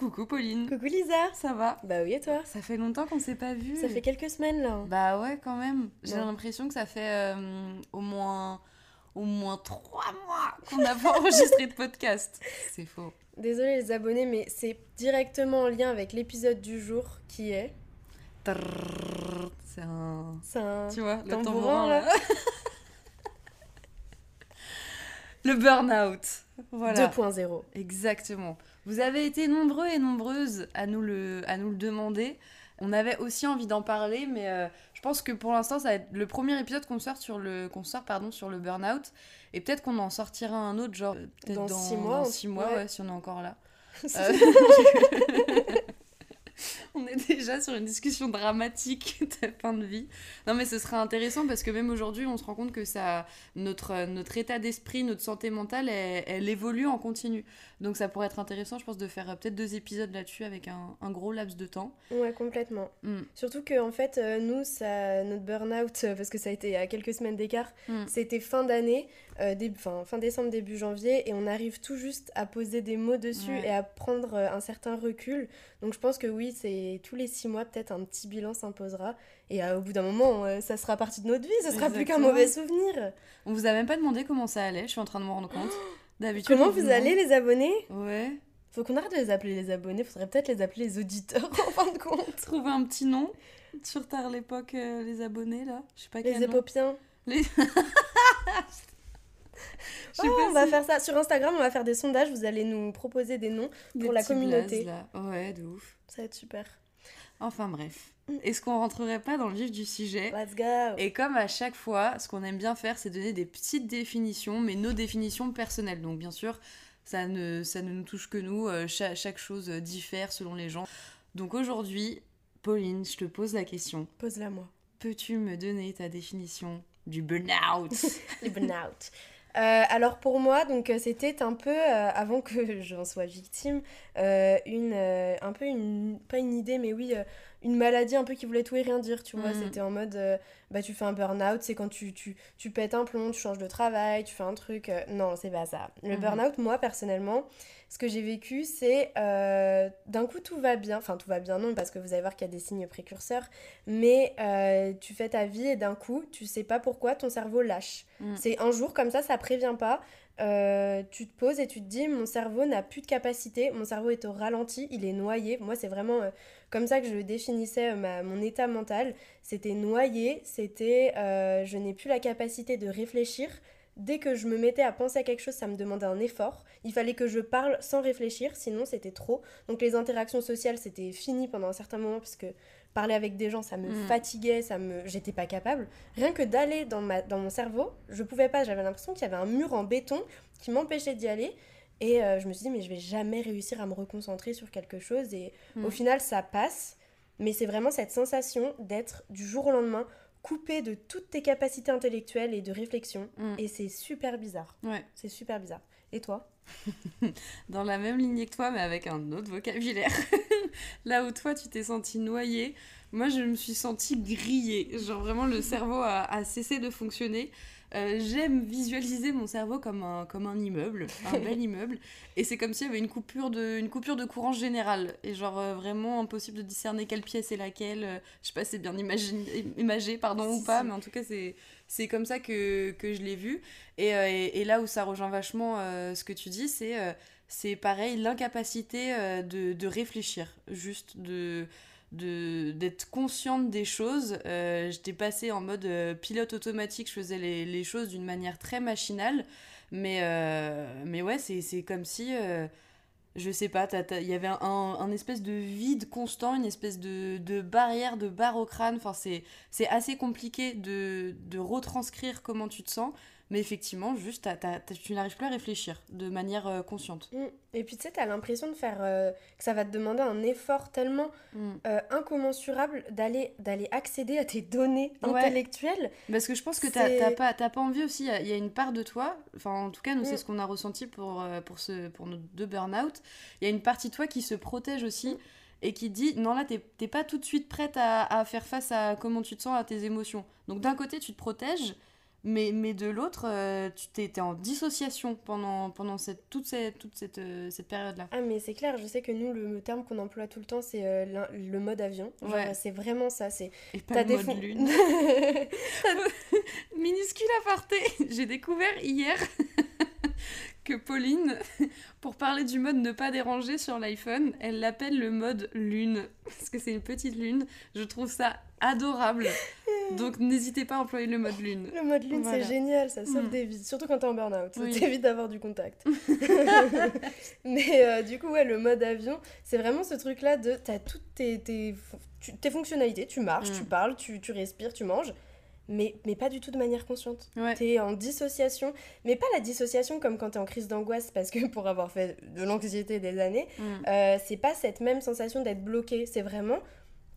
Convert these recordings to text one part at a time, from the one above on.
Coucou Pauline. Coucou Lisa Ça va Bah oui et toi? Ça fait longtemps qu'on s'est pas vu. Ça fait quelques semaines là. Bah ouais quand même. J'ai Ouais. l'impression que ça fait euh, au moins au moins trois mois qu'on n'a pas enregistré de podcast. C'est faux. Désolée les abonnés mais c'est directement en lien avec l'épisode du jour qui est... C'est un. C'est un... Tu vois, le tambourin, tambourin là. là. le burn-out. Voilà. 2.0. Exactement. Vous avez été nombreux et nombreuses à nous le, à nous le demander. On avait aussi envie d'en parler, mais euh, je pense que pour l'instant, ça va être le premier épisode qu'on sort sur le, qu'on sort, pardon, sur le burn-out. Et peut-être qu'on en sortira un autre, genre peut-être Dans dans, six mois, dans on- six mois, ouais. ouais, si on est encore là. Euh, on est déjà sur une discussion dramatique de fin de vie. Non, mais ce sera intéressant parce que même aujourd'hui, on se rend compte que ça, notre, notre état d'esprit, notre santé mentale, elle, elle évolue en continu. Donc ça pourrait être intéressant, je pense, de faire euh, peut-être deux épisodes là-dessus avec un, un gros laps de temps. Ouais complètement. Mm. Surtout que en fait euh, nous ça notre burn-out euh, parce que ça a été à quelques semaines d'écart Mm. c'était fin d'année euh, enfin, fin décembre début janvier et on arrive tout juste à poser des mots dessus Ouais. et à prendre un certain recul donc je pense que oui c'est tous les six mois peut-être un petit bilan s'imposera et euh, au bout d'un moment euh, ça sera partie de notre vie ce sera plus qu'un mauvais souvenir On vous a même pas demandé comment ça allait, je suis en train de me rendre compte. D'habitude, comment vous allez les abonnés? Ouais. faut qu'on arrête de les appeler les abonnés faudrait peut-être les appeler les auditeurs en fin de compte Trouver un petit nom sur Tard l'époque, euh, les abonnés là. Je sais pas les épopiens Les... Je sais Oh, pas on va si- faire ça sur Instagram, on va faire des sondages, vous allez nous proposer des noms Des pour la communauté. blazes, là. Ouais, de ouf. Ça va être super. Enfin bref. Est-ce qu'on rentrerait pas dans le vif du sujet Let's go. Et comme à chaque fois, ce qu'on aime bien faire, c'est donner des petites définitions, mais nos définitions personnelles. Donc bien sûr, ça ne, ça ne nous touche que nous, euh, cha- chaque, chose diffère selon les gens. Donc aujourd'hui, Pauline, je te pose la question. Pose-la moi. Peux-tu me donner ta définition du burn-out? Les burn-out. Euh, alors pour moi, donc euh, c'était un peu euh, avant que j'en sois victime, euh, une un peu une pas une idée, mais oui, une maladie un peu qui voulait tout et rien dire. Tu vois, Mhm. c'était en mode bah tu fais un burn-out, c'est quand tu, tu tu pètes un plomb, tu changes de travail, tu fais un truc. non, c'est pas ça. Le Mhm. burn-out, moi personnellement, ce que j'ai vécu, c'est euh, d'un coup tout va bien. Enfin tout va bien non parce que vous allez voir qu'il y a des signes précurseurs, mais euh, tu fais ta vie et d'un coup tu sais pas pourquoi ton cerveau lâche. Mm. C'est un jour comme ça, ça prévient pas. Euh, tu te poses et tu te dis mon cerveau n'a plus de capacité, mon cerveau est au ralenti, il est noyé. Moi c'est vraiment euh, comme ça que je définissais euh, ma- mon état mental. C'était noyé, c'était je n'ai plus la capacité de réfléchir. Dès que je me mettais à penser à quelque chose, ça me demandait un effort. Il fallait que je parle sans réfléchir, sinon c'était trop. Donc les interactions sociales, c'était fini pendant un certain moment parce que parler avec des gens, ça me Mm. fatiguait, ça me j'étais pas capable. Rien que d'aller dans ma dans mon cerveau, je pouvais pas, j'avais l'impression qu'il y avait un mur en béton qui m'empêchait d'y aller. Et euh, je me suis dit mais je vais jamais réussir à me reconcentrer sur quelque chose et Mm. au final ça passe. Mais c'est vraiment cette sensation d'être du jour au lendemain coupé de toutes tes capacités intellectuelles et de réflexion. Mm. Et c'est super bizarre. Ouais. C'est super bizarre. Et toi? Dans la même lignée que toi, mais avec un autre vocabulaire. Là où toi, tu t'es senti noyé, moi, je me suis sentie grillée. Genre, vraiment, le cerveau a cessé de fonctionner. Euh, j'aime visualiser mon cerveau comme un, comme un immeuble, un bel immeuble. Et c'est comme s'il y avait une coupure, de, une coupure de courant général. Et genre euh, vraiment impossible de discerner quelle pièce est laquelle. Euh, je sais pas si c'est bien imagé, pardon, ou pas, mais en tout cas, c'est, c'est comme ça que, que je l'ai vu. Et, et, là où ça rejoint vachement ce que tu dis, c'est, c'est pareil, l'incapacité de, de réfléchir. Juste de d'être consciente des choses. Euh, j'étais passée en mode euh, pilote automatique, je faisais les, les choses d'une manière très machinale. Mais, euh, mais ouais, c'est comme si, je sais pas, il y avait un, un, espèce de vide constant, une espèce de, de barrière, de barre au crâne. Enfin, c'est assez compliqué de, de retranscrire comment tu te sens. Mais effectivement, juste, tu n'arrives plus à réfléchir de manière euh, consciente. Mm. Et puis, tu sais, tu as l'impression de faire. Euh, que ça va te demander un effort tellement mm. euh, incommensurable d'aller accéder à tes données intellectuelles. Parce que je pense que tu n'as pas, pas envie aussi. Il y, a une part de toi, enfin, en tout cas, nous, c'est mm. ce qu'on a ressenti pour, pour, ce, pour nos deux burn-out. Il y a une partie de toi qui se protège aussi et qui dit non là t'es pas tout de suite prête à, à, faire face à comment tu te sens à tes émotions donc d'un côté tu te protèges mais, mais de l'autre, euh, tu étais en dissociation pendant, pendant cette, toute cette, toute cette, euh, cette période-là. Ah, mais c'est clair, je sais que nous, le, terme qu'on emploie tout le temps, c'est euh, le mode avion. C'est vraiment ça. C'est... Et pas le mode lune. Minuscule aparté, j'ai découvert hier que Pauline, pour parler du mode ne pas déranger sur l'iPhone, elle l'appelle le mode lune. Parce que c'est une petite lune. Je trouve ça adorable. Donc n'hésitez pas à employer le mode lune. Le mode lune, c'est génial, ça sauve mm. des vies. Surtout quand t'es en burn-out, ça t'évite d'avoir du contact. Mais euh, du coup, ouais, le mode avion, c'est vraiment ce truc-là de. T'as toutes tes, tes, tes, fonctionnalités, tu marches, tu mm. parles, tu, tu respires, tu manges mais, mais pas du tout de manière consciente. T'es en dissociation, mais pas la dissociation comme quand t'es en crise d'angoisse, parce que pour avoir fait de l'anxiété des années, mm. euh, c'est pas cette même sensation d'être bloqué, c'est vraiment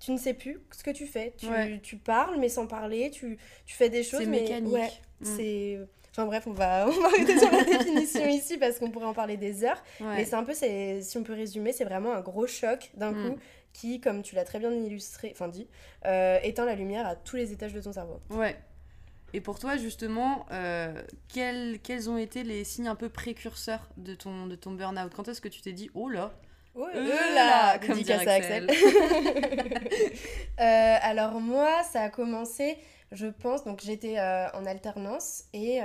tu ne sais plus ce que tu fais. Tu, tu parles, mais sans parler, tu, tu fais des choses. C'est mécanique. Ouais, mm. c'est. Enfin bref, on va, on va arrêter sur la définition ici parce qu'on pourrait en parler des heures. Mais c'est un peu, si on peut résumer, c'est vraiment un gros choc d'un mm. coup qui, comme tu l'as très bien illustré, enfin dit, euh, éteint la lumière à tous les étages de ton cerveau. Ouais. Et pour toi, justement, euh, quels, quels ont été les signes un peu précurseurs de ton, de ton burn-out? Quand est-ce que tu t'es dit, oh là, Oh là, comme dit Axel. Euh, alors moi, ça a commencé, je pense, donc j'étais en alternance et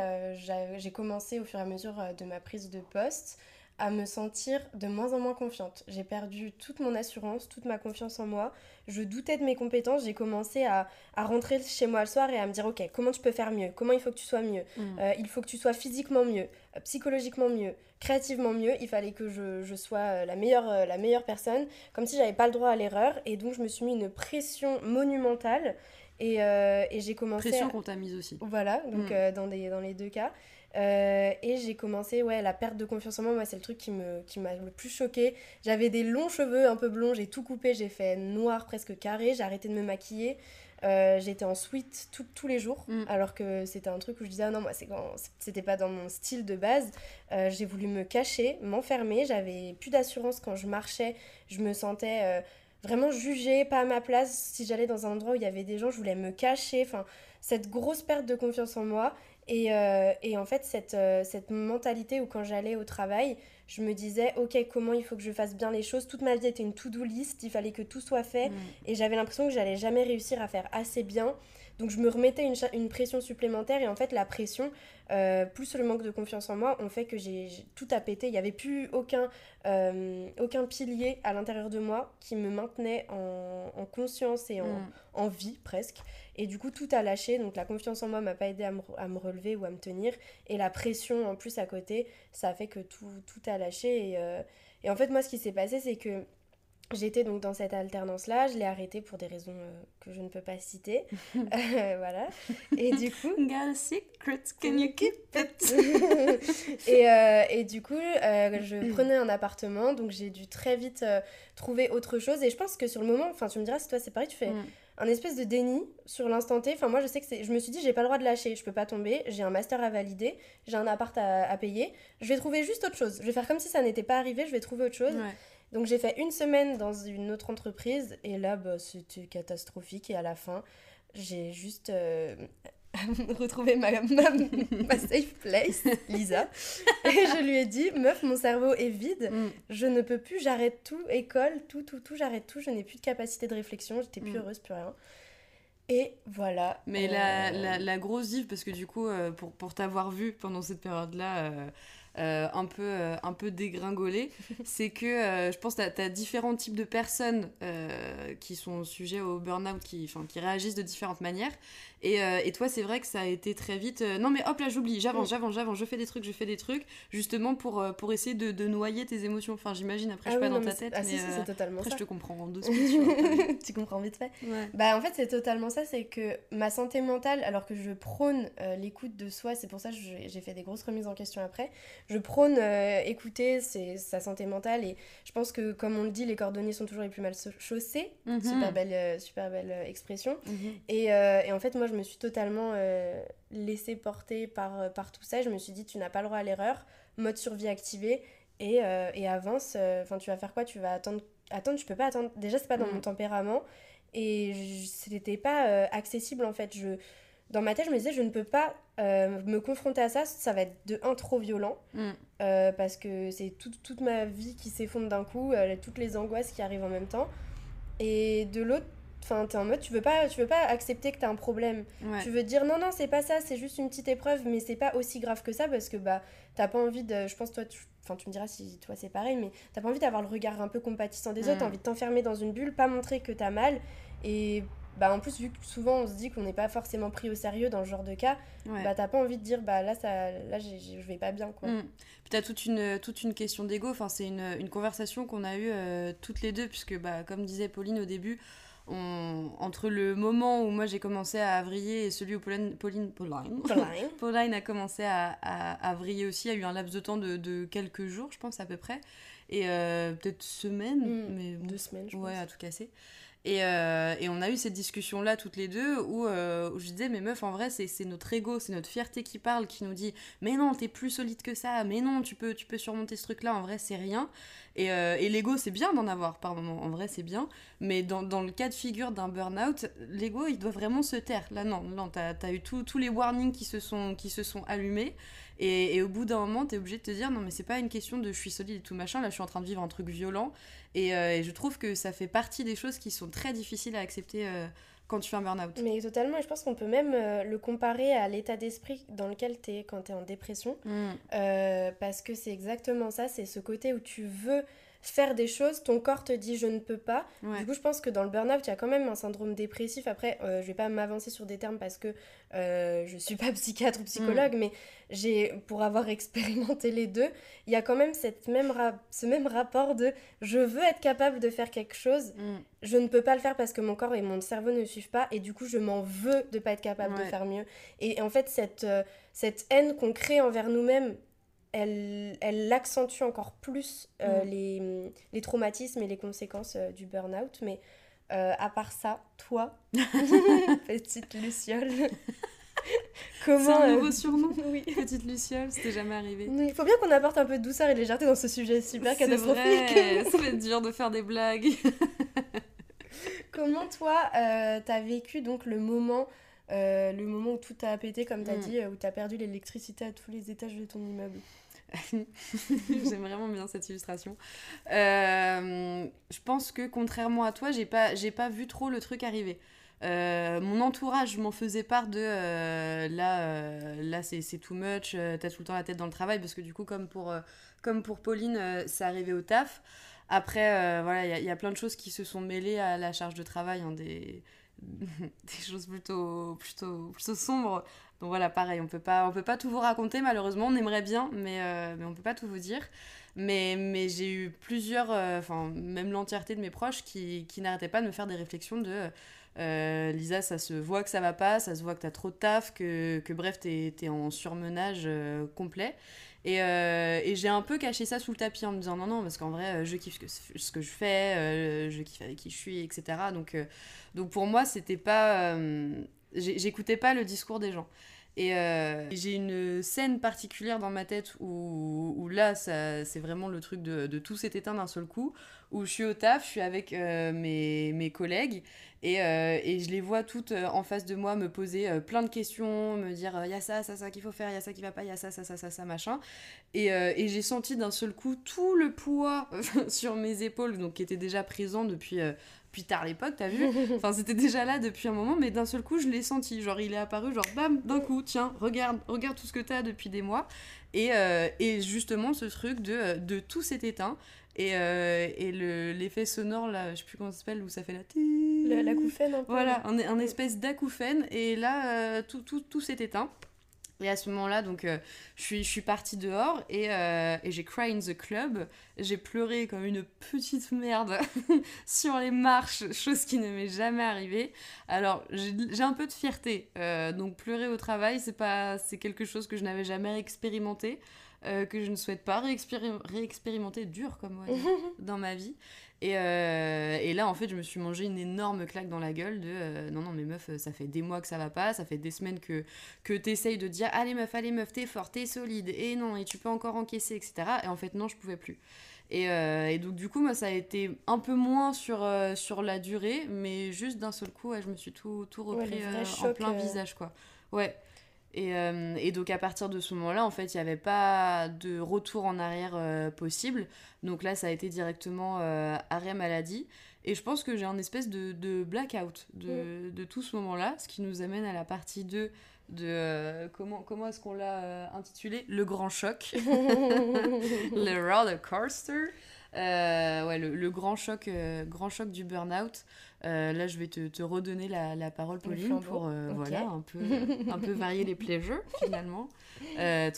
j'ai commencé au fur et à mesure de ma prise de poste à me sentir de moins en moins confiante. J'ai perdu toute mon assurance, toute ma confiance en moi. Je doutais de mes compétences. J'ai commencé à, rentrer chez moi le soir et à me dire, ok, comment tu peux faire mieux? Comment il faut que tu sois mieux? Mm. euh, Il faut que tu sois physiquement mieux, euh, psychologiquement mieux, créativement mieux. Il fallait que je, sois euh, la meilleure, la meilleure personne, comme si j'avais pas le droit à l'erreur. Et donc, je me suis mis une pression monumentale. Et, j'ai commencé... Pression qu'on t'a mise aussi. Voilà, donc mm. dans, des, dans les deux cas. Euh, et j'ai commencé, ouais, la perte de confiance en moi, moi c'est le truc qui m'a qui le plus choqué. J'avais des longs cheveux un peu blonds, j'ai tout coupé, j'ai fait noir presque carré, j'ai arrêté de me maquiller. Euh, j'étais en suite tous les jours, mm. alors que c'était un truc où je disais, ah non, moi c'était pas dans mon style de base. Euh, j'ai voulu me cacher, m'enfermer, j'avais plus d'assurance quand je marchais, je me sentais vraiment jugée, pas à ma place. Si j'allais dans un endroit où il y avait des gens, je voulais me cacher. Enfin, cette grosse perte de confiance en moi. Et, euh, et, en fait, cette, euh, cette mentalité où quand j'allais au travail, je me disais, ok, comment il faut que je fasse bien les choses? Toute ma vie était une to-do list, il fallait que tout soit fait. Mm. Et j'avais l'impression que j'allais jamais réussir à faire assez bien. Donc je me remettais une, une pression supplémentaire. Et en fait, la pression, euh, plus le manque de confiance en moi, ont fait que j'ai tout à péter. Il n'y avait plus aucun, aucun pilier à l'intérieur de moi qui me maintenait en, en conscience et en, mm. en vie presque. Et du coup, tout a lâché. Donc, la confiance en moi m'a pas aidé à me, relever ou à me tenir. Et la pression en plus à côté, ça a fait que tout, tout a lâché. Et, euh, et en fait, moi, ce qui s'est passé, c'est que J'étais donc dans cette alternance-là, je l'ai arrêtée pour des raisons euh, que je ne peux pas citer. Euh, voilà. Et du coup. A secret, can you keep it? et, et, du coup, je prenais un appartement, donc j'ai dû très vite trouver autre chose. Et je pense que sur le moment, enfin, tu me diras si toi c'est pareil, tu fais. Mm un espèce de déni sur l'instant T. Enfin, moi, je sais que c'est. Je me suis dit, j'ai pas le droit de lâcher, je peux pas tomber, j'ai un master à valider, j'ai un appart à, payer. Je vais trouver juste autre chose. Je vais faire comme si ça n'était pas arrivé, je vais trouver autre chose. Donc, j'ai fait une semaine dans une autre entreprise et là, bah, c'était catastrophique. Et à la fin, j'ai juste. Euh, retrouvé ma, ma, safe place, Lisa. Et je lui ai dit, meuf, mon cerveau est vide, mm. je ne peux plus, j'arrête tout, école, tout, tout, tout, j'arrête tout, je n'ai plus de capacité de réflexion, j'étais plus mm. heureuse, plus rien. Et voilà. Mais la, euh, la, la, grosse div, parce que du coup, euh, pour, pour t'avoir vu pendant cette période-là, euh, un, peu, euh, un peu dégringolé, c'est que euh, je pense que tu as, différents types de personnes qui sont sujets au burn-out, qui, qui réagissent de différentes manières. Et, et toi, c'est vrai que ça a été très vite. non, mais hop là, j'oublie, j'avance, j'avance, j'avance, je fais des trucs, je fais des trucs, justement pour, pour essayer de, de noyer tes émotions. Enfin, j'imagine, après, je suis ah pas dans ta tête. Ah, mais si, c'est totalement après, ça. je te comprends en deux secondes. tu comprends vite fait. Bah, en fait, c'est totalement ça, c'est que ma santé mentale, alors que je prône l'écoute de soi, c'est pour ça que j'ai fait des grosses remises en question après, je prône euh, écouter sa santé mentale et je pense que comme on le dit les cordonniers sont toujours les plus mal chaussés. Mhm. super belle euh, super belle euh, expression. Mhm. et, et, en fait moi je me suis totalement laissée porter par, par tout ça je me suis dit tu n'as pas le droit à l'erreur. Mode survie activé et, et avance. Enfin tu vas faire quoi? Tu vas attendre attendre je peux pas attendre. Déjà c'est pas dans mhm. mon tempérament et c'était pas accessible en fait. Je dans ma tête, je me disais, je ne peux pas euh, me confronter à ça, ça va être de un trop violent, mm. euh, parce que c'est toute ma vie qui s'effondre d'un coup, euh, toutes les angoisses qui arrivent en même temps. Et de l'autre, enfin, t'es en mode, tu veux pas, tu veux pas accepter que t'as un problème. Tu veux dire, non, non, c'est pas ça, c'est juste une petite épreuve, mais c'est pas aussi grave que ça, parce que bah, t'as pas envie de. Je pense, toi, tu, enfin, tu me diras si toi c'est pareil, mais t'as pas envie d'avoir le regard un peu compatissant des autres, mm. t'as envie de t'enfermer dans une bulle, pas montrer que t'as mal. Et bah en plus vu que souvent on se dit qu'on n'est pas forcément pris au sérieux dans ce genre de cas bah t'as pas envie de dire bah là ça là je vais pas bien quoi. Mm. puis t'as toute une toute une question d'ego. Enfin c'est une, une, conversation qu'on a eue euh, toutes les deux puisque bah comme disait Pauline au début on, entre le moment où moi j'ai commencé à vriller et celui où Pauline Pauline Pauline, Pauline. a commencé à, à, vriller aussi il y a eu un laps de temps de, de quelques jours je pense à peu près. Et euh, peut-être semaines mm. mais deux semaines je ouais à tout casser et, euh, et, on a eu cette discussion-là toutes les deux où, euh, je disais, mais meuf, en vrai, c'est notre ego, c'est notre fierté qui parle, qui nous dit, mais non, t'es plus solide que ça, mais non, tu peux, tu peux surmonter ce truc-là, en vrai, c'est rien. Et, euh, et l'ego, c'est bien d'en avoir par moment, en vrai, c'est bien. Mais dans, dans, le cas de figure d'un burn-out, l'ego, il doit vraiment se taire. Là, non, non t'as as eu tous les warnings qui se sont, qui se sont allumés. Et, au bout d'un moment, t'es obligé de te dire non, mais c'est pas une question de je suis solide et tout machin. Là, je suis en train de vivre un truc violent. Et, euh, je trouve que ça fait partie des choses qui sont très difficiles à accepter euh, quand tu fais un burn-out. Mais totalement. Et je pense qu'on peut même euh, le comparer à l'état d'esprit dans lequel t'es quand t'es en dépression. Mm. parce que c'est exactement ça. C'est ce côté où tu veux faire des choses, ton corps te dit je ne peux pas. Du coup, je pense que dans le burn-out, il y a quand même un syndrome dépressif. Après, euh, je vais pas m'avancer sur des termes parce que euh, je suis pas psychiatre ou psychologue, mm. mais j'ai pour avoir expérimenté les deux, il y a quand même cette même ce même rapport de je veux être capable de faire quelque chose, mm. je ne peux pas le faire parce que mon corps et mon cerveau ne suivent pas, et du coup, je m'en veux de pas être capable de faire mieux. Et en fait, cette, euh, cette haine qu'on crée envers nous-mêmes elle, elle accentue encore plus euh, mm. les, les, traumatismes et les conséquences euh, du burn-out. Mais euh, à part ça, toi, petite Luciole, comment... C'est un nouveau surnom oui. Petite Luciole, c'était jamais arrivé. Il faut bien qu'on apporte un peu de douceur et de légèreté dans ce sujet super catastrophique. Vrai. ça va être dur de faire des blagues. comment toi, t'as vécu donc le moment... le moment où tout a pété, comme tu as mm. dit, où tu as perdu l'électricité à tous les étages de ton immeuble. J'aime vraiment bien cette illustration. Euh, je pense que contrairement à toi, j'ai pas, j'ai pas vu trop le truc arriver. Euh, mon entourage m'en faisait part de euh, là, là c'est, too much, t'as tout le temps la tête dans le travail, parce que du coup, comme pour, comme pour Pauline, ça arrivait au taf. Après, voilà, il y, y, a plein de choses qui se sont mêlées à la charge de travail, hein, des, des choses plutôt, plutôt, plutôt sombres. Donc voilà, pareil, on peut pas, on peut pas tout vous raconter malheureusement. On aimerait bien, mais, euh, mais on peut pas tout vous dire. Mais, mais j'ai eu plusieurs, euh, enfin même l'entièreté de mes proches qui, qui n'arrêtaient pas de me faire des réflexions de euh, Lisa, ça se voit que ça va pas, ça se voit que t'as trop de taf, que, que bref, t'es es en surmenage complet. Et, euh, et j'ai un peu caché ça sous le tapis en me disant non, non, parce qu'en vrai, euh, je kiffe ce que, ce que je fais, euh, je kiffe avec qui je suis, etc. Donc, donc pour moi, c'était pas. J'écoutais pas le discours des gens. Et euh, j'ai une scène particulière dans ma tête où, là, c'est vraiment le truc de, tout s'est éteint d'un seul coup, où je suis au taf, je suis avec euh, mes, collègues, et, euh, et je les vois toutes en face de moi me poser plein de questions, me dire il y a ça, ça, ça qu'il faut faire, il y a ça qui va pas, il y a ça, ça, ça, ça, ça, machin. Et, et j'ai senti d'un seul coup tout le poids sur mes épaules, donc qui était déjà présent depuis tard l'époque, t'as vu Enfin, c'était déjà là depuis un moment, mais d'un seul coup, je l'ai senti. Genre, il est apparu, genre, bam, d'un coup, tiens, regarde, regarde tout ce que t'as depuis des mois. Et, euh, et justement, ce truc de, euh, de tout s'est éteint. Et, euh, et le- l'effet sonore, là, je sais plus comment ça s'appelle, où ça fait la... La, la couffaine un peu. Voilà, un, un espèce d'acouphène. Et là, euh, tout, tout, tout s'est éteint. Et à ce moment-là, donc, euh, je, suis, je suis partie dehors et, euh, et j'ai cry in the club. J'ai pleuré comme une petite merde sur les marches, chose qui ne m'est jamais arrivée. Alors, j'ai un peu de fierté. euh, donc, pleurer au travail, c'est pas, c'est quelque chose que je n'avais jamais expérimenté, que je ne souhaite pas réexpéri- réexpérimenter, dur comme moi, dans ma vie. Et, euh, et là, en fait, je me suis mangé une énorme claque dans la gueule de euh, non, non, mais meuf, ça fait des mois que ça va pas, ça fait des semaines que, que t'essayes de dire allez, meuf, allez, meuf, t'es fort, t'es solide, et non, et tu peux encore encaisser, etc. Et en fait, non, je pouvais plus. Et, euh, et donc, du coup, moi, ça a été un peu moins sur, sur la durée, mais juste d'un seul coup, ouais, je me suis tout, tout repris en choc, plein visage, quoi. Ouais. Et, euh, et donc à partir de ce moment-là, en fait, il n'y avait pas de retour en arrière euh, possible. Donc là, ça a été directement euh, arrêt maladie. Et je pense que j'ai un espèce de, de blackout de, de tout ce moment-là, ce qui nous amène à la partie 2 de... euh, comment comment est-ce qu'on l'a intitulé Le grand choc. le roller coaster. Euh, ouais, le, le grand choc, euh, grand choc du burn-out. Euh, là, je vais te, te redonner la, la parole, Pauline, pour voilà, un, peu, un peu varier les pleasures, finalement.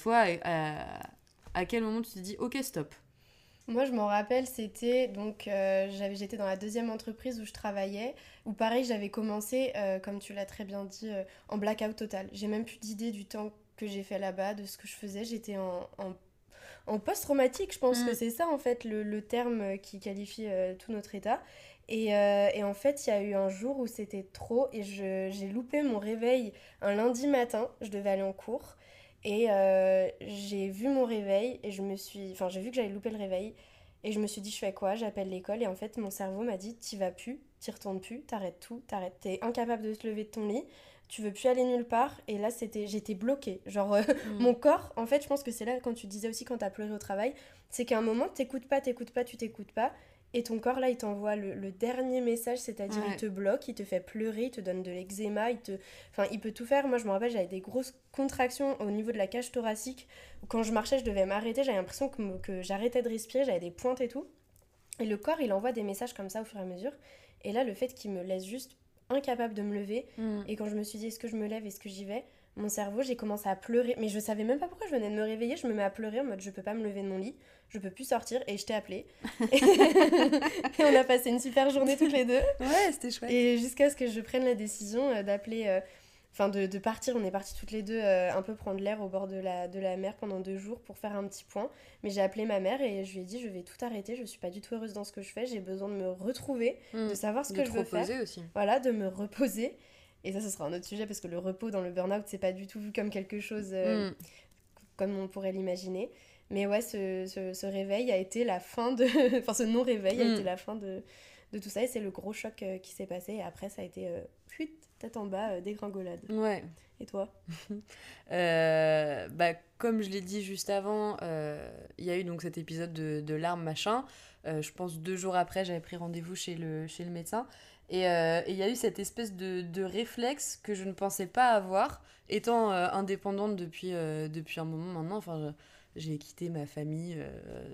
Toi, à, quel moment tu t'es dit, ok, stop? Moi, je m'en rappelle, c'était donc j'avais j'étais dans la deuxième entreprise où je travaillais, où pareil, j'avais commencé, comme tu l'as très bien dit, en blackout total. J'ai même plus d'idée du temps que j'ai fait là-bas, de ce que je faisais. J'étais en, en, en post-traumatique, je pense Mm. que c'est ça en fait le, le terme euh, qui qualifie euh, tout notre état. Et, euh, et en fait, il y a eu un jour où c'était trop et j'ai loupé mon réveil un lundi matin. Je devais aller en cours. Et euh, j'ai vu mon réveil et je me suis... Enfin, j'ai vu que j'allais louper le réveil. Et je me suis dit, je fais quoi? J'appelle l'école. Et en fait, mon cerveau m'a dit, t'y vas plus, t'y retournes plus, t'arrêtes tout, t'arrêtes. T'es incapable de te lever de ton lit, tu veux plus aller nulle part. Et là, c'était, j'étais bloquée. Genre, euh, mon corps, en fait, je pense que c'est là, quand tu disais aussi quand t'as pleuré au travail, c'est qu'à un moment, t'écoutes pas, t'écoutes pas, tu t'écoutes pas. Et ton corps, là, il t'envoie le, le dernier message, c'est-à-dire Ouais. il te bloque, il te fait pleurer, il te donne de l'eczéma, il te... Enfin, il peut tout faire. Moi, je me rappelle, j'avais des grosses contractions au niveau de la cage thoracique. Quand je marchais, je devais m'arrêter. J'avais l'impression que, que j'arrêtais de respirer. J'avais des pointes et tout. Et le corps, il envoie des messages comme ça au fur et à mesure. Et là, le fait qu'il me laisse juste incapable de me lever. Et quand je me suis dit, est-ce que je me lève, est-ce que j'y vais Mon cerveau, j'ai commencé à pleurer. Mais je savais même pas pourquoi je venais de me réveiller. Je me mets à pleurer en mode, je peux pas me lever de mon lit. Je peux plus sortir. Et je t'ai appelé. et on a passé une super journée toutes les deux. Ouais, c'était chouette. Et jusqu'à ce que je prenne la décision euh, d'appeler, euh, enfin de, de partir, on est partis toutes les deux euh, un peu prendre l'air au bord de la, de la mer pendant deux jours pour faire un petit point. Mais j'ai appelé ma mère et je lui ai dit je vais tout arrêter, je suis pas du tout heureuse dans ce que je fais, j'ai besoin de me retrouver, de savoir ce de que je veux faire. reposer aussi. Voilà, de me reposer. Et ça, ce sera un autre sujet parce que le repos dans le burn-out, c'est pas du tout vu comme quelque chose euh, Mm. comme on pourrait l'imaginer. Mais ouais, ce, ce, ce réveil a été la fin de. enfin, ce non-réveil a Mm. été la fin de, de tout ça. Et c'est le gros choc euh, qui s'est passé. Et après, ça a été euh, fuite, tête en bas, euh, dégringolade. Ouais. Et toi Euh, bah, comme je l'ai dit juste avant, euh, il y a eu donc cet épisode de, de larmes, machin. Je pense deux jours après, j'avais pris rendez-vous chez le, chez le médecin. Et il y a eu cette espèce de, de réflexe que je ne pensais pas avoir, étant indépendante depuis, depuis un moment maintenant. Enfin, j'ai quitté ma famille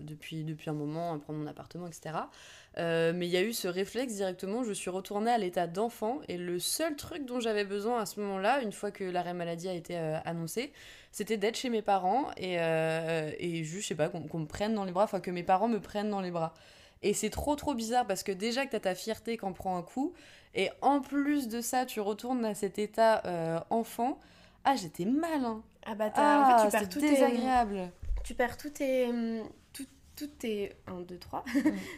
depuis, depuis un moment, prendre mon appartement, etc. Euh, mais il y a eu ce réflexe directement, je suis retournée à l'état d'enfant et le seul truc dont j'avais besoin à ce moment-là, une fois que l'arrêt maladie a été euh, annoncé, c'était d'être chez mes parents et, euh, et juste, je sais pas, qu'on me prenne dans les bras, enfin que mes parents me prennent dans les bras. Et c'est trop trop bizarre parce que déjà que t'as ta fierté qu'en prend un coup, et en plus de ça, tu retournes à cet état enfant. Ah, j'étais mal, hein. Ah bah, t'as- Ah, en fait, tu perds c'est tous tes, désagréable. tu perds tous tes, hum, tout- toutes tes 1, 2, 3,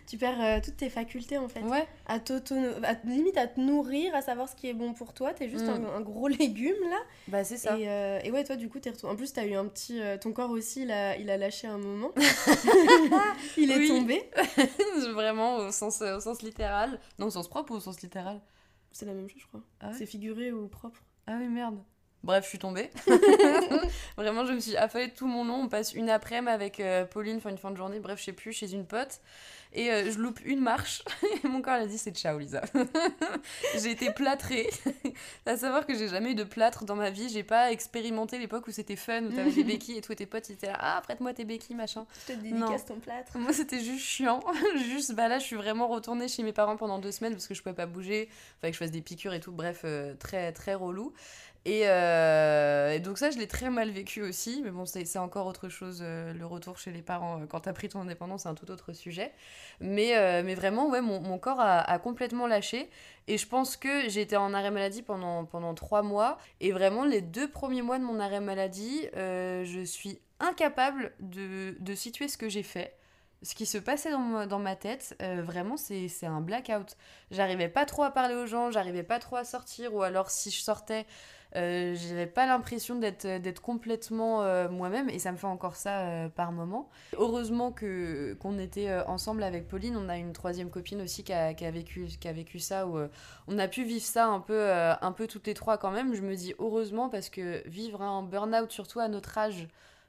tu perds euh, toutes tes facultés en fait. Ouais. À t'auto- à- limite à te nourrir, à savoir ce qui est bon pour toi, t'es juste Mm. un, un gros légume là. Bah, c'est ça. Et, euh, et ouais, toi du coup, t'es. En plus, t'as eu un petit. euh, ton corps aussi, il a, il a lâché un moment. il est tombé. Vraiment, au sens, au sens littéral. Non, au sens propre ou au sens littéral? C'est la même chose, je crois. Ah ouais? C'est figuré ou propre. Ah oui, merde. Bref, je suis tombée. Vraiment, je me suis affalée de tout mon long. On passe une après-midi avec euh, Pauline, enfin une fin de journée, bref, je sais plus, chez une pote. Et euh, je loupe une marche. Et mon corps, elle a dit c'est ciao, Lisa. j'ai été plâtrée. à savoir que j'ai jamais eu de plâtre dans ma vie. J'ai pas expérimenté l'époque où c'était fun, où t'avais des béquilles et tout, et tes potes ils étaient là, ah, prête-moi tes béquilles, machin. Je te dédicace ton plâtre. Moi, c'était juste chiant. juste, bah là, je suis vraiment retournée chez mes parents pendant deux semaines parce que je pouvais pas bouger. Fallait que je fasse des piqûres et tout. Bref, euh, très, très relou. Et, euh, et donc, ça, je l'ai très mal vécu aussi. Mais bon, c'est c'est encore autre chose. euh, le retour chez les parents, euh, quand t'as pris ton indépendance, c'est un tout autre sujet. Mais, euh, mais vraiment, ouais, mon, mon corps a, complètement lâché. Et je pense que été en arrêt maladie pendant, pendant trois mois. Et vraiment, les deux premiers mois de mon arrêt maladie, euh, je suis incapable de, de situer ce que j'ai fait. Ce qui se passait dans ma, dans ma tête, euh, vraiment, c'est un blackout. J'arrivais pas trop à parler aux gens, j'arrivais pas trop à sortir, ou alors si je sortais, euh, j'avais pas l'impression d'être d'être complètement euh, moi-même, et ça me fait encore ça euh, par moment. Heureusement que qu'on était euh, ensemble avec Pauline, on a une troisième copine aussi qui a, qui a vécu, qui a vécu ça, où euh, on a pu vivre ça un peu, euh, un peu toutes les trois quand même. Je me dis heureusement parce que vivre un burn-out, surtout à notre âge,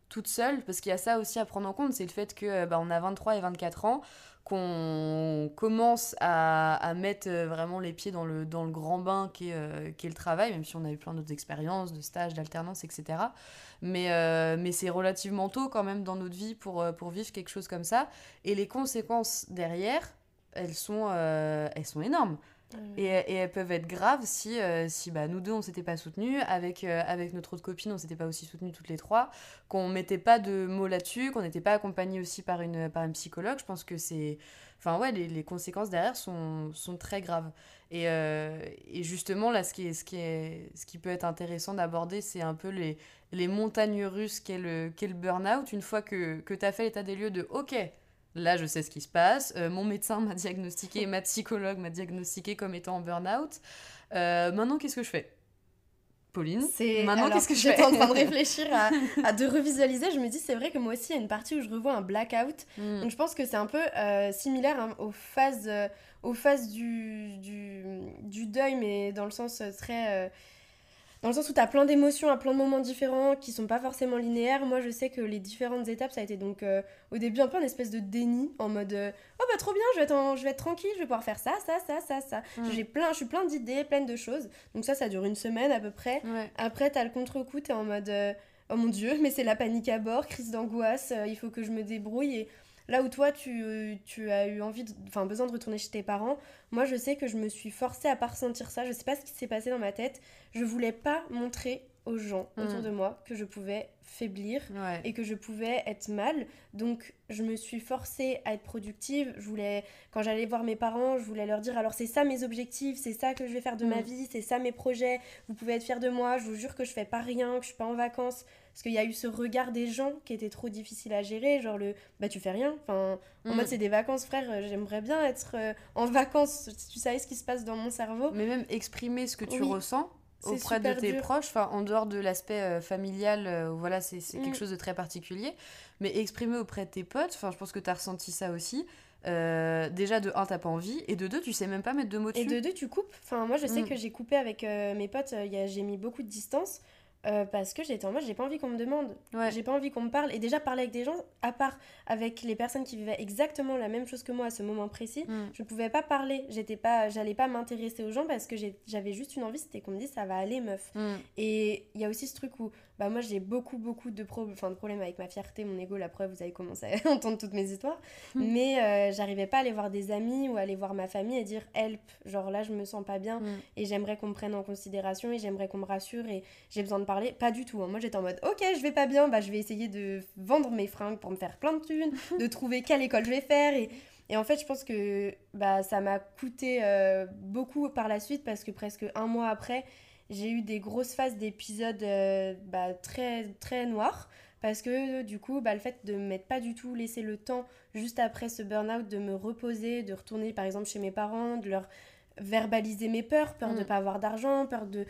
toute seule, parce qu'il y a ça aussi à prendre en compte, c'est le fait que euh, bah, on a 23 et 24 ans, qu'on commence à, mettre euh, vraiment les pieds dans le, dans le grand bain qui est, euh, est le travail, même si on a eu plein d'autres expériences, de stages, d'alternance, etc. Mais, euh, mais c'est relativement tôt quand même dans notre vie pour, pour vivre quelque chose comme ça. Et les conséquences derrière, elles sont, elles sont énormes. Et, et elles peuvent être graves si, euh, si bah, nous deux on s'était pas soutenus, avec, euh, avec notre autre copine on s'était pas aussi soutenus toutes les trois, qu'on mettait pas de mots là-dessus, qu'on n'était pas accompagnés aussi par une, par une psychologue. Je pense que c'est. Enfin ouais, les, les conséquences derrière sont, sont très graves. Et, euh, et justement là, ce qui, est, ce, qui est, ce qui peut être intéressant d'aborder, c'est un peu les, les montagnes russes qu'est le, le burn-out. Une fois que, que tu as fait l'état des lieux de OK, Là, je sais ce qui se passe. Euh, mon médecin m'a diagnostiqué, ma psychologue m'a diagnostiqué comme étant en burn-out. Euh, maintenant, qu'est-ce que je fais? Pauline C'est Maintenant, qu'est-ce que je j'étais en train de réfléchir à, à de revisualiser. Je me dis, c'est vrai que moi aussi, il y a une partie où je revois un blackout. Mm. Donc je pense que c'est un peu euh, similaire hein, aux phases, aux phases du, du, du deuil, mais dans le sens très. Dans le sens où tu as plein d'émotions à plein de moments différents qui sont pas forcément linéaires. Moi, je sais que les différentes étapes, ça a été donc euh, au début un peu une espèce de déni en mode euh, Oh bah trop bien, je vais, être en- je vais être tranquille, je vais pouvoir faire ça, ça, ça, ça, ça. Mm. J'ai plein, je suis plein d'idées, plein de choses. Donc ça, ça dure une semaine à peu près. Ouais. Après, t'as le contre-coup, t'es en mode euh, oh mon dieu, mais c'est la panique à bord, crise d'angoisse, il faut que je me débrouille. Et là où toi, tu, tu as eu envie, enfin besoin de retourner chez tes parents, moi je sais que je me suis forcée à pas ressentir ça. Je sais pas ce qui s'est passé dans ma tête. Je voulais pas montrer aux gens autour Mm. de moi que je pouvais faiblir Ouais. et que je pouvais être mal. Donc je me suis forcée à être productive. Je voulais, quand j'allais voir mes parents, je voulais leur dire alors c'est ça mes objectifs, c'est ça que je vais faire de ma Mm. vie, c'est ça mes projets. Vous pouvez être fiers de moi. Je vous jure que je fais pas rien, que je suis pas en vacances. Parce qu'il y a eu ce regard des gens qui était trop difficile à gérer, genre le bah tu fais rien. Enfin, en Mm. mode c'est des vacances, frère. euh, J'aimerais bien être euh, en vacances. Si tu savais ce qui se passe dans mon cerveau. Mais même exprimer ce que tu Oui. ressens auprès de tes dur. proches, enfin en dehors de l'aspect euh, familial, euh, voilà, c'est c'est Mm. quelque chose de très particulier, mais exprimer auprès de tes potes, enfin je pense que tu as ressenti ça aussi. Euh, déjà de un t'as pas envie et de deux tu sais même pas mettre de mots dessus. Et de deux, tu coupes. Enfin, moi, je sais Mm. que j'ai coupé avec mes potes. j'ai mis beaucoup de distance euh, parce que j'étais en mode, j'ai pas envie qu'on me demande. Ouais. J'ai pas envie qu'on me parle. Et déjà, parler avec des gens, à part avec les personnes qui vivaient exactement la même chose que moi à ce moment précis, Mm. je ne pouvais pas parler. J'étais pas, j'allais pas m'intéresser aux gens parce que j'avais juste une envie, c'était qu'on me dise ça va aller, meuf. Mm. Et il y a aussi ce truc où, bah moi j'ai beaucoup beaucoup de, pro- de problèmes avec ma fierté, mon ego, la preuve, vous avez commencé à entendre toutes mes histoires. Mm. Mais euh, j'arrivais pas à aller voir des amis ou à aller voir ma famille et dire help, genre là je me sens pas bien Mm. et j'aimerais qu'on me prenne en considération et j'aimerais qu'on me rassure et j'ai besoin de parler. Pas du tout. hein. Moi j'étais en mode ok je vais pas bien, bah je vais essayer de vendre mes fringues pour me faire plein de thunes, de trouver quelle école je vais faire et et en fait, je pense que bah, ça m'a coûté euh, beaucoup par la suite parce que presque un mois après, j'ai eu des grosses phases d'épisodes euh, bah, très, très noirs. parce que du coup, bah, le fait de m'être pas du tout laissé le temps, juste après ce burn-out, de me reposer, de retourner par exemple chez mes parents, de leur verbaliser mes peurs, peur de Mm. pas avoir d'argent, peur de...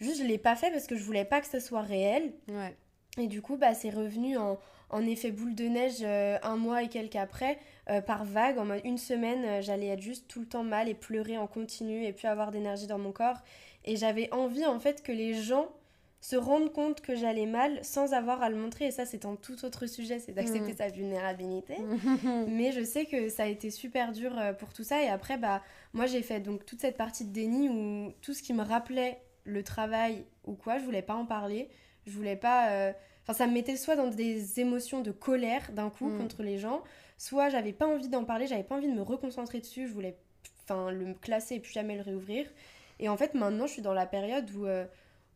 Juste, je l'ai pas fait parce que je voulais pas que ce soit réel. Ouais. Et du coup, bah, c'est revenu en, en effet boule de neige euh, un mois et quelques après, euh, par vague. En mode une semaine, euh, j'allais être juste tout le temps mal et pleurer en continu et puis avoir d'énergie dans mon corps. Et j'avais envie en fait que les gens se rendent compte que j'allais mal sans avoir à le montrer. Et ça, c'est un tout autre sujet, c'est d'accepter Mm. sa vulnérabilité. Mais je sais que ça a été super dur euh, pour tout ça. Et après, bah, moi, j'ai fait donc toute cette partie de déni où tout ce qui me rappelait le travail ou quoi, je voulais pas en parler. Je voulais pas. euh, Enfin, ça me mettait soit dans des émotions de colère d'un coup Mm. contre les gens, soit j'avais pas envie d'en parler, j'avais pas envie de me reconcentrer dessus. Je voulais enfin, le classer et plus jamais le réouvrir. Et en fait, maintenant, je suis dans la période où. euh,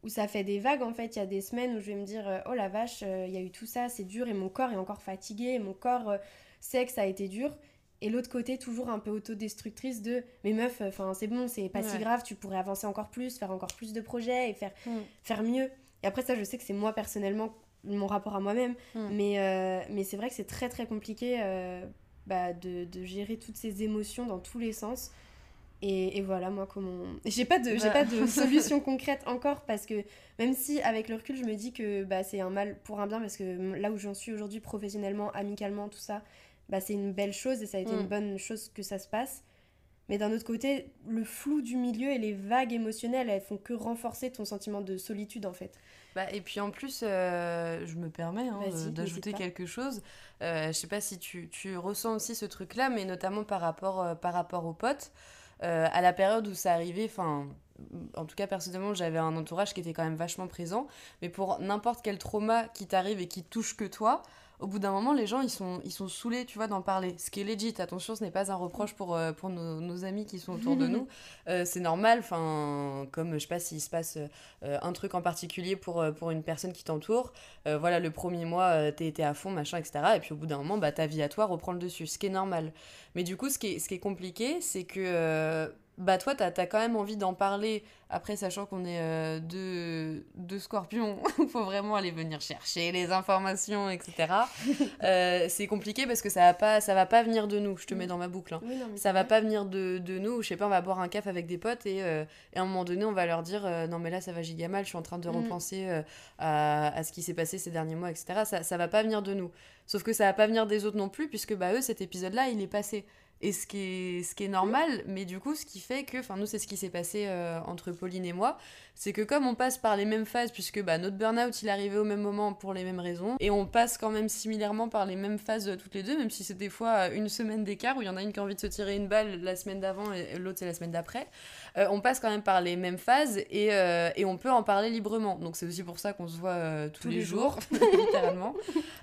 où ça fait des vagues en fait, il y a des semaines où je vais me dire euh, oh la vache, euh, il y a eu tout ça, c'est dur et mon corps est encore fatigué, et mon corps euh, sait que ça a été dur. Et l'autre côté, toujours un peu autodestructrice de mais meuf, enfin c'est bon, c'est pas si grave, tu pourrais avancer encore plus, faire encore plus de projets et faire, Mm. faire mieux. Et après ça, je sais que c'est moi personnellement, mon rapport à moi-même, Mm. mais, euh, mais c'est vrai que c'est très très compliqué euh, bah, de, de gérer toutes ces émotions dans tous les sens. Et, et voilà, moi, comment. J'ai pas, de, j'ai Bah. pas de solution concrète encore parce que même si, avec le recul, je me dis que bah, c'est un mal pour un bien parce que là où j'en suis aujourd'hui, professionnellement, amicalement, tout ça, bah, c'est une belle chose et ça a été Mm. une bonne chose que ça se passe. Mais d'un autre côté, le flou du milieu et les vagues émotionnelles, elles font que renforcer ton sentiment de solitude en fait. Bah, et puis en plus, euh, je me permets hein, d'ajouter quelque chose. Euh, je sais pas si tu, tu ressens aussi ce truc-là, mais notamment par rapport, euh, par rapport aux potes. Euh, à la période où ça arrivait, enfin, en tout cas personnellement, j'avais un entourage qui était quand même vachement présent. Mais pour n'importe quel trauma qui t'arrive et qui touche que toi, au bout d'un moment, les gens, ils sont, ils sont saoulés, tu vois, d'en parler. Ce qui est legit, attention, ce n'est pas un reproche pour, euh, pour nos, nos amis qui sont autour de nous. Euh, c'est normal, enfin, comme, je sais pas s'il se passe euh, un truc en particulier pour, pour une personne qui t'entoure. Voilà, le premier mois, t'es t'es à fond, machin, etc. Et puis au bout d'un moment, bah, ta vie à toi reprend le dessus, ce qui est normal. Mais du coup, ce qui est, ce qui est compliqué, c'est que bah, toi, t'as as quand même envie d'en parler. Après, sachant qu'on est euh, deux, deux scorpions, il faut vraiment aller venir chercher les informations, etc. Euh, c'est compliqué parce que ça va pas, ça va pas venir de nous. Je te mets dans ma boucle. hein Oui, non, ça va pas venir de, de nous, je sais pas, on va boire un café avec des potes et, euh, et à un moment donné, on va leur dire non, mais là, ça va giga mal, je suis en train de Mm. repenser à, à ce qui s'est passé ces derniers mois, etc. Ça, ça va pas venir de nous. Sauf que ça va pas venir des autres non plus, puisque bah, eux, cet épisode-là, il est passé. Et ce qui est, ce qui est normal, mais du coup, ce qui fait que, enfin, nous, c'est ce qui s'est passé euh, entre Pauline et moi, c'est que comme on passe par les mêmes phases, puisque bah, notre burn-out, il arrivé au même moment pour les mêmes raisons, et on passe quand même similairement par les mêmes phases euh, toutes les deux, même si c'est des fois euh, une semaine d'écart, où il y en a une qui a envie de se tirer une balle la semaine d'avant et l'autre c'est la semaine d'après, euh, on passe quand même par les mêmes phases et, et on peut en parler librement. Donc c'est aussi pour ça qu'on se voit tous, Tous les, les jours, littéralement,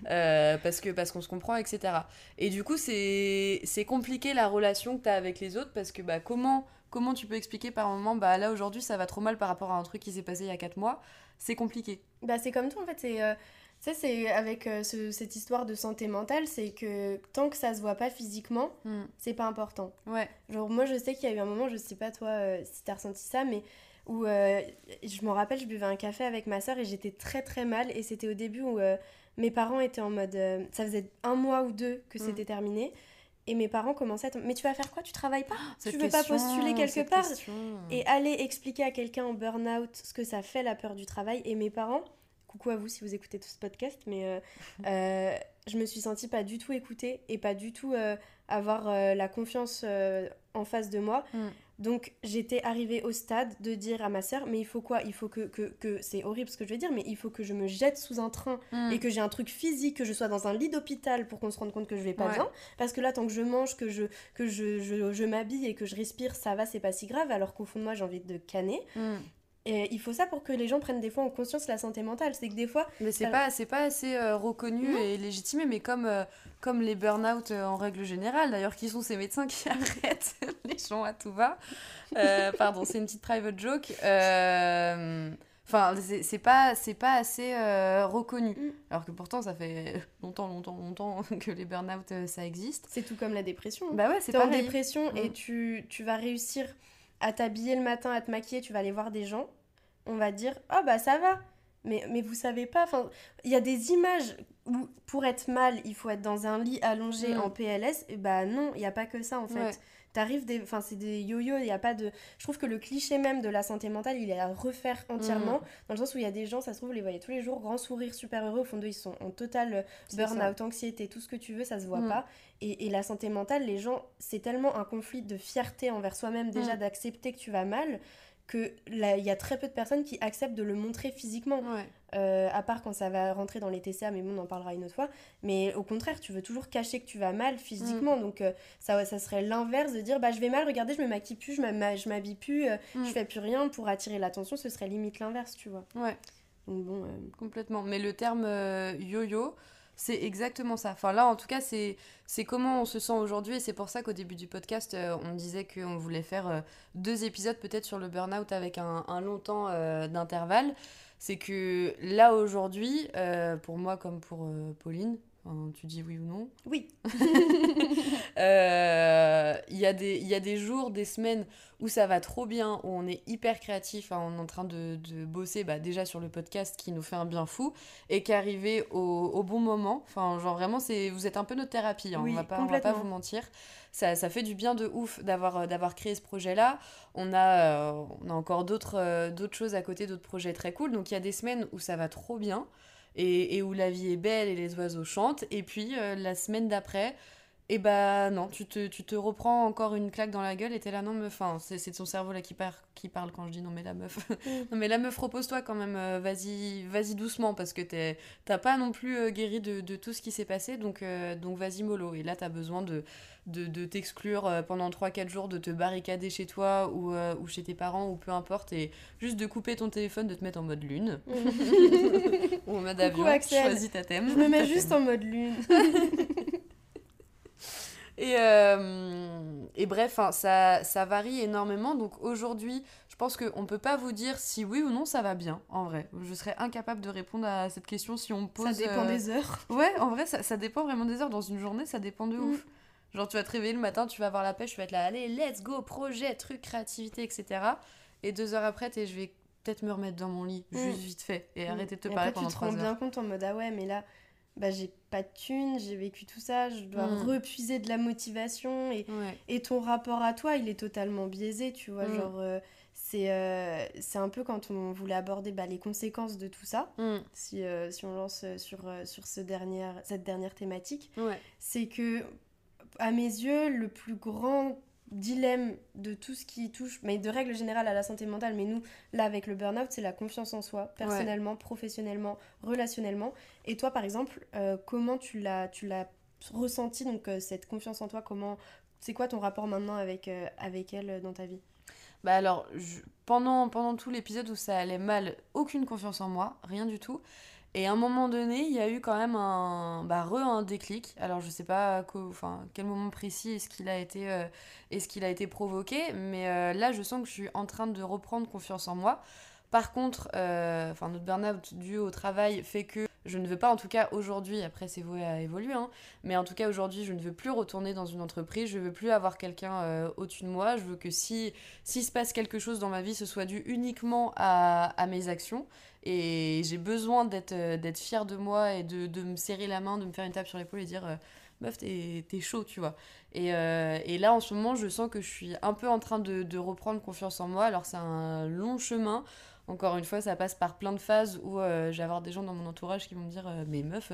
parce que parce qu'on se comprend, etc. Et du coup, c'est c'est la relation que tu as avec les autres parce que bah, comment, comment tu peux expliquer par moment, bah là aujourd'hui ça va trop mal par rapport à un truc qui s'est passé il y a 4 mois? C'est compliqué. Bah, c'est comme tout en fait, c'est euh, c'est avec euh, ce- cette histoire de santé mentale, c'est que tant que ça se voit pas physiquement, c'est pas important. Ouais. Genre moi je sais qu'il y a eu un moment, je sais pas toi euh, si t'as ressenti ça, mais où euh, je me rappelle, je buvais un café avec ma soeur et j'étais très très mal et c'était au début où euh, mes parents étaient en mode, euh, ça faisait un mois ou deux que Mm. c'était terminé. Et mes parents commençaient à mais tu vas faire quoi? Tu travailles pas? Cette Tu veux pas postuler quelque part? question. et aller expliquer à quelqu'un en burn-out ce que ça fait la peur du travail. Et mes parents, coucou à vous si vous écoutez tout ce podcast, mais euh, euh, je me suis sentie pas du tout écoutée et pas du tout euh, avoir euh, la confiance euh, en face de moi. Mm. Donc j'étais arrivée au stade de dire à ma sœur, mais il faut quoi? Il faut que, que, que c'est horrible ce que je vais dire, mais il faut que je me jette sous un train Mm. et que j'ai un truc physique, que je sois dans un lit d'hôpital pour qu'on se rende compte que je vais pas Ouais. bien. Parce que là, tant que je mange, que je, que je, je, je m'habille et que je respire, ça va, c'est pas si grave, alors qu'au fond de moi, j'ai envie de canner. Mm. Et il faut ça pour que les gens prennent des fois en conscience la santé mentale. C'est que des fois, Mais c'est Ça- pas, c'est pas assez euh, reconnu Non. et légitimé, mais comme, euh, comme les burn-out euh, en règle générale, d'ailleurs, qui sont ces médecins qui arrêtent les gens à tout va. Euh, pardon, c'est une petite private joke. Euh, Enfin, c'est pas, c'est pas assez euh, reconnu. Mm. Alors que pourtant, ça fait longtemps, longtemps, longtemps que les burn-out, euh, ça existe. c'est tout comme la dépression. Bah ouais, c'est T'es en dépression et Mm. tu, tu vas réussir à t'habiller le matin, à te maquiller, tu vas aller voir des gens. On va te dire, oh bah ça va. Mais, mais vous savez pas, enfin, il y a des images où pour être mal, il faut être dans un lit allongé Mm. en PLS. Et bah non, il n'y a pas que ça en fait. Ouais. T'arrives des. Enfin, c'est des yo-yo, il n'y a pas de. Je trouve que le cliché même de la santé mentale, il est à refaire entièrement. Mm. Dans le sens où il y a des gens, ça se trouve, vous les voyez tous les jours, grand sourire, super heureux. Au fond d'eux, ils sont en total euh, burn-out, anxiété, tout ce que tu veux, ça se voit Mm. pas. Et, et la santé mentale, les gens, c'est tellement un conflit de fierté envers soi-même, déjà Mm. d'accepter que tu vas mal, que là, il y a très peu de personnes qui acceptent de le montrer physiquement. Ouais. Euh, à part quand ça va rentrer dans les TCA, mais bon, on en parlera une autre fois. Mais au contraire, tu veux toujours cacher que tu vas mal Mm. physiquement. Donc, euh, ça, ça serait l'inverse de dire bah, je vais mal, regardez, je me maquille plus, je m'ha- je m'habille plus, euh, Mm. je fais plus rien pour attirer l'attention. Ce serait limite l'inverse, tu vois. Ouais. Donc, bon. euh, Complètement. Mais le terme yo-yo, c'est exactement ça. Enfin là, en tout cas, c'est comment on se sent aujourd'hui. Et c'est pour ça qu'au début du podcast, euh, on disait qu'on voulait faire euh, deux épisodes peut-être sur le burn-out avec un, long temps euh, d'intervalle. C'est que là, aujourd'hui, pour moi comme pour Pauline, tu dis oui ou non, Oui. euh, Il y, a des- il y a des jours, des semaines où ça va trop bien, où on est hyper créatif, hein, on est en train de, de bosser bah, déjà sur le podcast qui nous fait un bien fou, et qu'arriver au, au bon moment, enfin genre vraiment c'est vous êtes un peu notre thérapie, hein, Oui, on, va pas, on va pas vous mentir. Ça, ça fait du bien de ouf d'avoir euh, d'avoir créé ce projet-là. On a, euh, on a encore d'autres euh, d'autres choses à côté, d'autres projets très cool. Donc il y a des semaines où ça va trop bien et, où la vie est belle et les oiseaux chantent. Et puis euh, la semaine d'après, et bah non, tu te, tu te reprends encore une claque dans la gueule et t'es là, non, meuf, enfin, c'est c'est ton cerveau là qui, part, qui parle quand je dis non, mais la meuf. non, mais la meuf, repose-toi quand même, euh, vas-y vas doucement parce que t'es- t'as pas non plus euh, guéri de, de tout ce qui s'est passé, donc, euh, donc vas-y mollo. Et là, t'as besoin de, de, de t'exclure pendant 3-4 jours, de te barricader chez toi ou, euh, ou chez tes parents ou peu importe, et juste de couper ton téléphone, de te mettre en mode lune ou en mode Coucou, avion. Axel. Choisis ta thème. Je me mets juste en mode lune. Et, euh, et bref, hein, ça, ça varie énormément. Donc aujourd'hui, je pense qu'on ne peut pas vous dire si oui ou non ça va bien, en vrai. Je serais incapable de répondre à cette question si on me pose... ça dépend euh, des heures. Ouais, en vrai, ça, ça dépend vraiment des heures. Dans une journée, ça dépend de Mm. ouf. Genre, tu vas te réveiller le matin, tu vas avoir la pêche, tu vas être là, allez, let's go, projet, truc, créativité, etc. Et deux heures après, t'es, je vais peut-être me remettre dans mon lit, Mm. juste vite fait, et arrêter de te Et parler après, pendant tu te trois rends heures. bien compte en mode ah ouais, mais là, bah, j'ai pas de thunes, j'ai vécu tout ça, je dois Mm. repuiser de la motivation et, Ouais. et ton rapport à toi, il est totalement biaisé, tu vois. Mm. Genre, euh, c'est euh, c'est un peu quand on voulait aborder bah, les conséquences de tout ça, Mm. si, euh, si on lance sur, sur ce dernier, cette dernière thématique, Ouais. c'est que, à mes yeux, le plus grand dilemme de tout ce qui touche, mais de règle générale à la santé mentale, mais nous, là, avec le burn-out, c'est la confiance en soi, personnellement, professionnellement, relationnellement. Et toi, par exemple, euh, comment tu l'as, tu l'as ressenti, donc euh, cette confiance en toi, comment, c'est quoi ton rapport maintenant avec, euh, avec elle dans ta vie? Bah alors, je- pendant, pendant tout l'épisode où ça allait mal, aucune confiance en moi, rien du tout. Et à un moment donné, il y a eu quand même un, bah, re un déclic. Alors je sais pas quel moment précis est-ce qu'il a été, euh, a été provoqué, mais euh, là je sens que je suis en train de reprendre confiance en moi. Par contre, euh, notre burn-out dû au travail fait que je ne veux pas, en tout cas aujourd'hui, après c'est voué à évoluer, hein, mais en tout cas aujourd'hui je ne veux plus retourner dans une entreprise, je veux plus avoir quelqu'un au-dessus de moi, je veux que si s'il se passe quelque chose dans ma vie, ce soit dû uniquement à, à mes actions. Et j'ai besoin d'être euh, d'être fière de moi et de, me serrer la main, de me faire une tape sur l'épaule et dire euh, Meuf, t'es chaud, tu vois. Et, euh, et là, en ce moment, je sens que je suis un peu en train de, reprendre confiance en moi. Alors, c'est un long chemin. Encore une fois, ça passe par plein de phases où euh, je vais avoir des gens dans mon entourage qui vont me dire Mais meuf,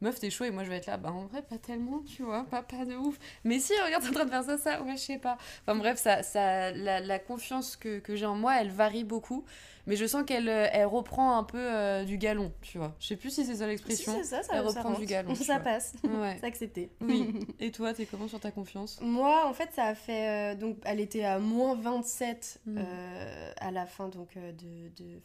meuf, t'es chaud. Et moi, je vais être là Bah, en vrai, pas tellement, tu vois, pas, pas de ouf. Mais si, regarde, t'es en train de faire ça, ça, ouais, je sais pas. Enfin, bref, ça, ça, la, la confiance que, que j'ai en moi, elle varie beaucoup. Mais je sens qu'elle euh, elle reprend un peu euh, du galon, tu vois. Je sais plus si c'est ça l'expression. Si, c'est ça, ça, elle ça reprend du galon, Ça passe. Ouais. C'est accepté. Oui. Et toi, t'es comment sur ta confiance? Moi, en fait, ça a fait. euh, donc, elle était à moins 27 Mhm. euh, à la fin, donc, de, de,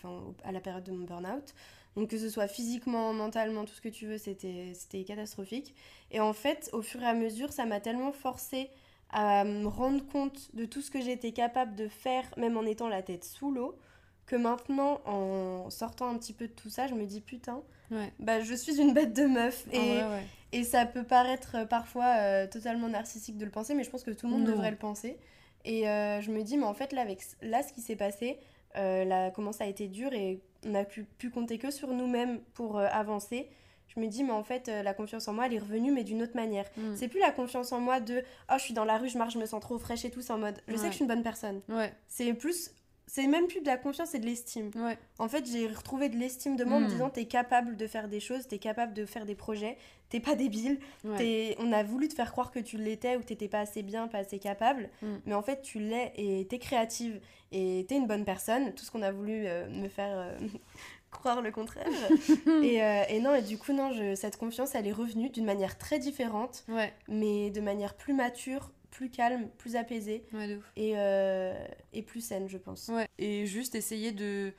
à la période de mon burn-out. Donc, que ce soit physiquement, mentalement, tout ce que tu veux, c'était c'était catastrophique. Et en fait, au fur et à mesure, ça m'a tellement forcé à me rendre compte de tout ce que j'étais capable de faire, même en étant la tête sous l'eau, que maintenant, en sortant un petit peu de tout ça, je me dis putain, Ouais. bah, je suis une bête de meuf. Et. vrai, ouais. Et ça peut paraître euh, parfois euh, totalement narcissique de le penser, mais je pense que tout le monde Non. devrait le penser. Et euh, je me dis, mais en fait, là, avec là ce qui s'est passé, euh, là, comment ça a été dur, et on a pu, pu compter que sur nous-mêmes pour euh, avancer, je me dis, mais en fait, euh, la confiance en moi, elle est revenue, mais d'une autre manière. Mm. C'est plus la confiance en moi de, oh, je suis dans la rue, je marche, je me sens trop fraîche et tout, c'est en mode, je sais que je suis une bonne personne. Ouais, C'est plus, c'est même plus de la confiance, c'est de l'estime. ouais. En fait, j'ai retrouvé de l'estime de moi en me Mm. disant, t'es capable de faire des choses, t'es capable de faire des projets, t'es pas débile, ouais. On a voulu te faire croire que tu l'étais ou que t'étais pas assez bien, pas assez capable, Mm. mais en fait tu l'es et t'es créative et t'es une bonne personne. Tout ce qu'on a voulu euh, me faire euh, croire le contraire. et, euh, et non, et du coup, non, je- cette confiance, elle est revenue d'une manière très différente, Ouais, mais de manière plus mature, plus calme, plus apaisée ouais, de ouf. et, euh, et plus saine, je pense. Ouais, et juste essayer de,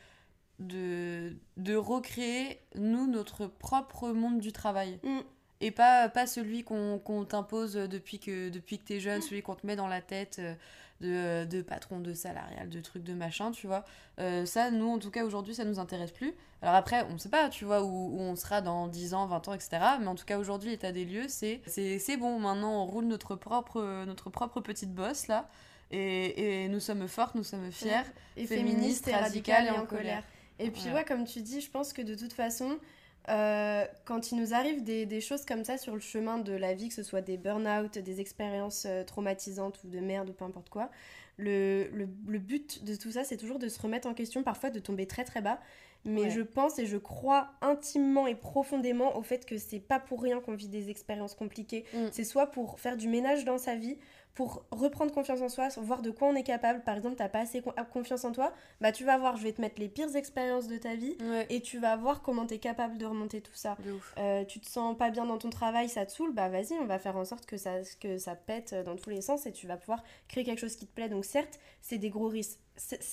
de, de recréer, nous, notre propre monde du travail. Mm. Et pas, pas celui qu'on qu'on t'impose depuis que, depuis que t'es jeune, celui qu'on te met dans la tête euh, de, de patron, de salarial, de trucs, de machin, tu vois. Euh, ça, nous, en tout cas, aujourd'hui, ça nous intéresse plus. Alors après, on sait pas, tu vois, où, où on sera dans 10 ans, 20 ans, etc. Mais en tout cas, aujourd'hui, l'état des lieux, c'est c'est c'est bon. Maintenant, on roule notre propre, notre propre petite bosse, là. Et, et nous sommes fortes, nous sommes fières. Et Féministe, féministe, et radicale radicale et et en colère. Et puis Voilà. ouais, comme tu dis, je pense que de toute façon, euh, quand il nous arrive des, des choses comme ça sur le chemin de la vie, que ce soit des burn-out, des expériences euh, traumatisantes ou de merde ou peu importe quoi, le, le, le but de tout ça, c'est toujours de se remettre en question, parfois de tomber très très bas. Mais Ouais. je pense et je crois intimement et profondément au fait que c'est pas pour rien qu'on vit des expériences compliquées. Mm. C'est soit pour faire du ménage dans sa vie, pour reprendre confiance en soi, voir de quoi on est capable. Par exemple, t'as pas assez con- confiance en toi, bah tu vas voir, je vais te mettre les pires expériences de ta vie Ouais, et tu vas voir comment t'es capable de remonter tout ça. Euh, tu te sens pas bien dans ton travail, ça te saoule, bah vas-y, on va faire en sorte que ça, que ça pète dans tous les sens et tu vas pouvoir créer quelque chose qui te plaît. Donc certes, c'est des gros risques.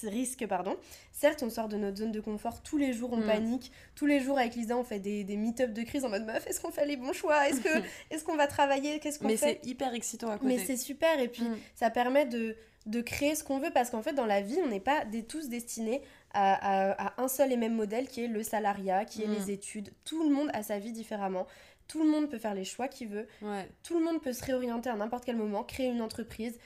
Risques, pardon. Certes, on sort de notre zone de confort tous les jours, on Mm. panique. Tous les jours, avec Lisa, on fait des, des meet-up de crise en mode meuf, est-ce qu'on fait les bons choix? Est-ce que est-ce qu'on va travailler? Qu'est-ce qu'on Mais fait? c'est hyper excitant à côté. mais c'est super et puis Mm. ça permet de, de créer ce qu'on veut parce qu'en fait dans la vie on n'est pas des, tous destinés à, à- à un seul et même modèle qui est le salariat, qui est Mm. les études. Tout le monde a sa vie différemment. Tout le monde peut faire les choix qu'il veut. Ouais. Tout le monde peut se réorienter à n'importe quel moment, créer une entreprise.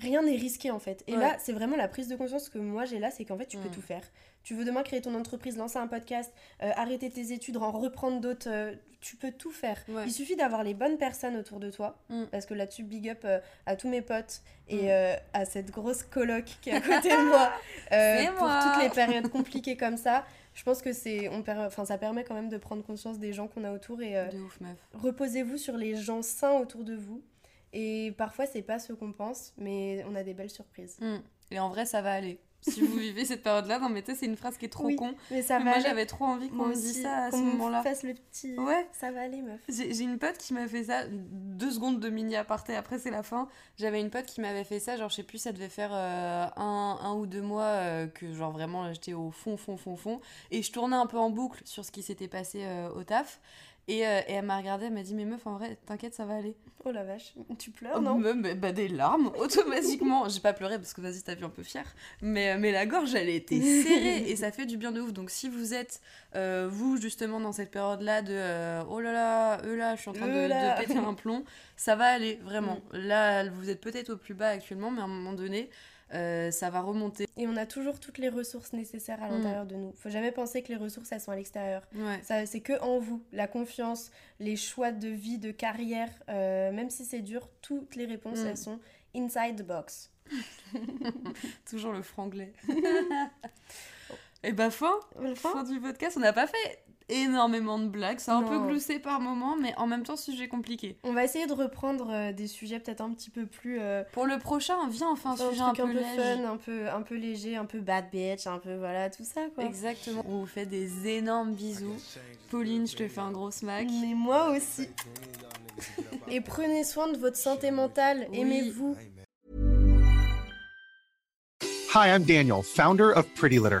Rien n'est risqué en fait. Et Ouais. là, c'est vraiment la prise de conscience que moi j'ai là, c'est qu'en fait tu peux Mm. tout faire. Tu veux demain créer ton entreprise, lancer un podcast, euh, arrêter tes études, en reprendre d'autres, euh, tu peux tout faire. Ouais. Il suffit d'avoir les bonnes personnes autour de toi, Mm. parce que là-dessus, big up euh, à tous mes potes et Mm. à cette grosse coloc qui est à côté de moi. pour moi. toutes les périodes compliquées comme ça, je pense que c'est, on enfin, ça permet quand même de prendre conscience des gens qu'on a autour et euh, De ouf, meuf. reposez-vous sur les gens sains autour de vous. Et parfois, c'est pas ce qu'on pense, mais on a des belles surprises. Mm. Et en vrai, ça va aller. Si vous vivez cette période-là, non, mais tu sais, c'est une phrase qui est trop Oui, con. Mais ça Mais va moi, j'avais trop envie qu'on me dise ça à ce moment-là. fasse le petit. Ouais. Ça va aller, meuf. J'ai j'ai une pote qui m'a fait ça, deux secondes de mini aparté, après c'est la fin. J'avais une pote qui m'avait fait ça, genre je sais plus, ça devait faire euh, un, un ou deux mois euh, que genre vraiment j'étais au fond, fond, fond, fond. Et je tournais un peu en boucle sur ce qui s'était passé euh, au taf. Et, euh, et elle m'a regardé, elle m'a dit, mais meuf, en vrai, t'inquiète, ça va aller. Oh la vache. Tu pleures, Oh, non bah, bah, bah, des larmes, automatiquement. J'ai pas pleuré parce que vas-y, t'as vu un peu fière. Mais, euh, mais la gorge, elle était serrée et ça fait du bien de ouf. Donc si vous êtes, euh, vous, justement, dans cette période-là de euh, oh là là, eux là, je suis en train de, péter un plomb, ça va aller, vraiment. Là, vous êtes peut-être au plus bas actuellement, mais à un moment donné, euh, ça va remonter. Et on a toujours toutes les ressources nécessaires à Mm. l'intérieur de nous. Faut jamais penser que les ressources, elles sont à l'extérieur. Ouais. Ça, c'est que en vous. La confiance, les choix de vie, de carrière, euh, même si c'est dur, toutes les réponses, Mm. elles sont inside the box. Toujours le franglais. et bah, fin, Enfin, fin du podcast. On n'a pas fait énormément de blagues. C'est un peu gloussé par moment, mais en même temps, sujet compliqué. on va essayer de reprendre euh, des sujets peut-être un petit peu plus... euh, Pour le prochain, viens, on fait un sujet un truc peu, un peu fun, un peu, un peu léger, un peu bad bitch, un peu voilà, tout ça quoi. Exactement. On vous fait des énormes bisous. Pauline, je te fais un gros smack. Mais moi aussi. Et prenez soin de votre santé mentale. Oui. Aimez-vous. Hi, I'm Daniel, founder of Pretty Litter.